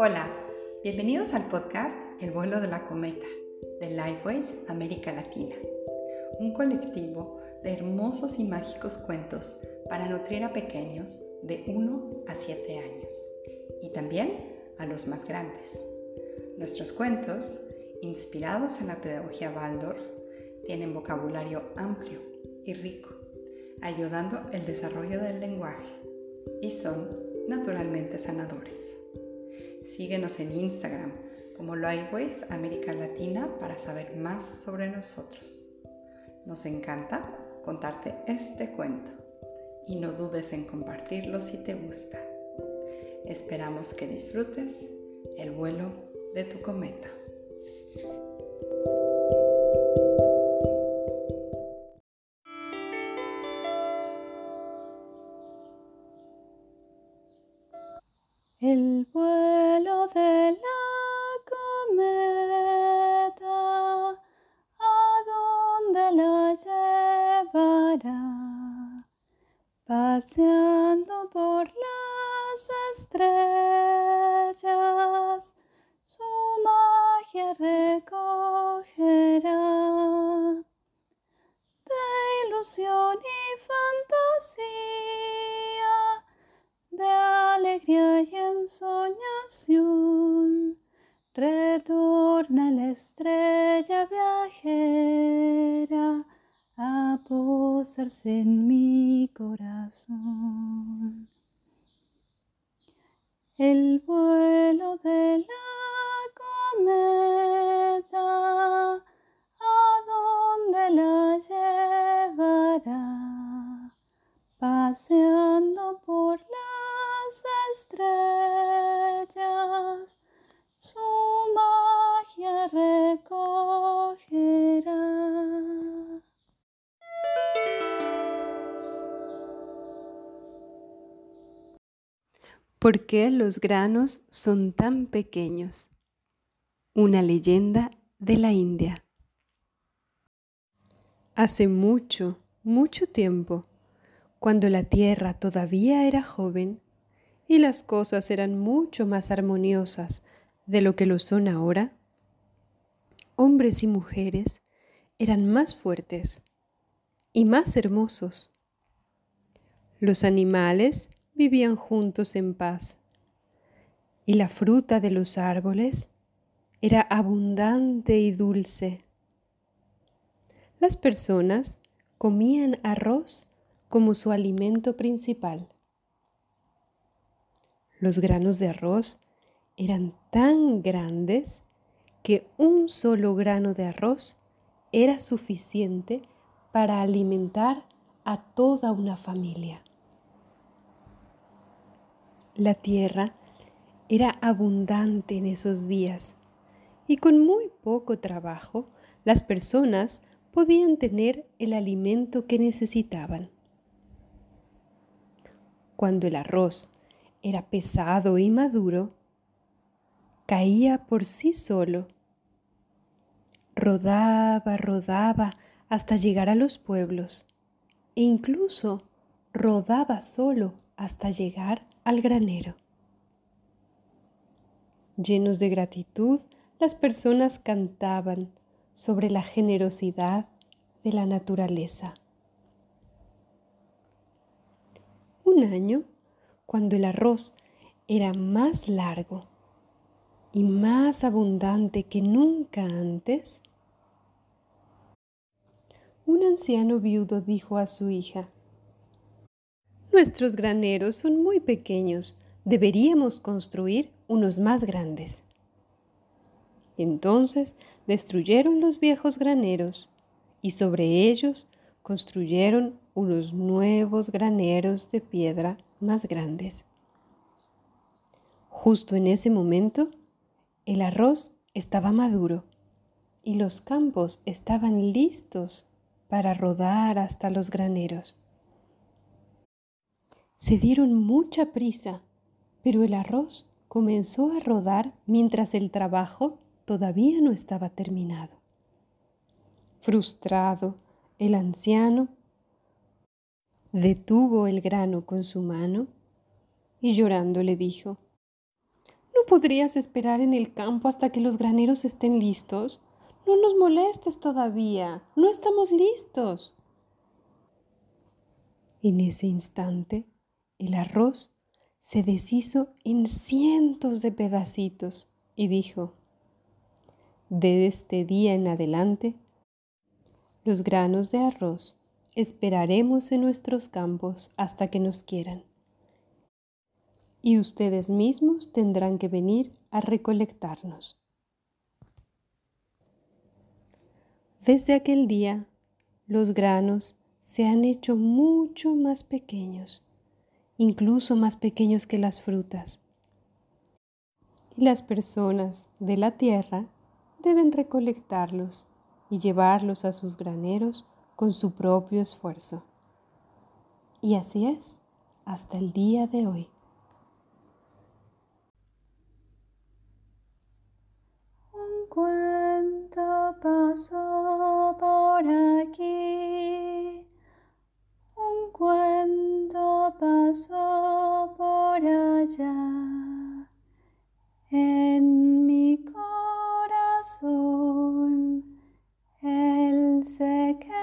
Hola, bienvenidos al podcast El vuelo de la cometa de Lifeways América Latina, un colectivo de hermosos y mágicos cuentos para nutrir a pequeños de 1 a 7 años y también a los más grandes. Nuestros cuentos, inspirados en la pedagogía Waldorf, tienen vocabulario amplio y rico, ayudando el desarrollo del lenguaje y son naturalmente sanadores. Síguenos en Instagram como Lifeways América Latina para saber más sobre nosotros. Nos encanta contarte este cuento y no dudes en compartirlo si te gusta. Esperamos que disfrutes el vuelo de tu cometa. Paseando por las estrellas, su magia recogerá de ilusión y fantasía, de alegría y ensoñación. Retorna la estrella viajera a posarse en mi corazón. El vuelo de la cometa, ¿a dónde la llevará? Paseando por las estrellas, ¿Por qué los granos son tan pequeños? Una leyenda de la India. Hace mucho, mucho tiempo, cuando la tierra todavía era joven y las cosas eran mucho más armoniosas de lo que lo son ahora, hombres y mujeres eran más fuertes y más hermosos. Los animales vivían juntos en paz y la fruta de los árboles era abundante y dulce. Las personas comían arroz como su alimento principal. Los granos de arroz eran tan grandes que un solo grano de arroz era suficiente para alimentar a toda una familia. La tierra era abundante en esos días y con muy poco trabajo las personas podían tener el alimento que necesitaban. Cuando el arroz era pesado y maduro, caía por sí solo. Rodaba, rodaba hasta llegar a los pueblos e incluso rodaba solo hasta llegar al granero. Llenos de gratitud, las personas cantaban sobre la generosidad de la naturaleza. Un año, cuando el arroz era más largo y más abundante que nunca antes, un anciano viudo dijo a su hija, Nuestros graneros son muy pequeños, deberíamos construir unos más grandes. Entonces destruyeron los viejos graneros y sobre ellos construyeron unos nuevos graneros de piedra más grandes. Justo en ese momento, el arroz estaba maduro y los campos estaban listos para rodar hasta los graneros. Se dieron mucha prisa, pero el arroz comenzó a rodar mientras el trabajo todavía no estaba terminado. Frustrado, el anciano detuvo el grano con su mano y llorando le dijo, No podrías esperar en el campo hasta que los graneros estén listos? No nos molestes todavía, no estamos listos. En ese instante, el arroz se deshizo en cientos de pedacitos y dijo, de este día en adelante, los granos de arroz esperaremos en nuestros campos hasta que nos quieran. Y ustedes mismos tendrán que venir a recolectarnos. Desde aquel día, los granos se han hecho mucho más pequeños, incluso más pequeños que las frutas. Y las personas de la tierra deben recolectarlos y llevarlos a sus graneros con su propio esfuerzo. Y así es hasta el día de hoy. Un cuento pasó. second.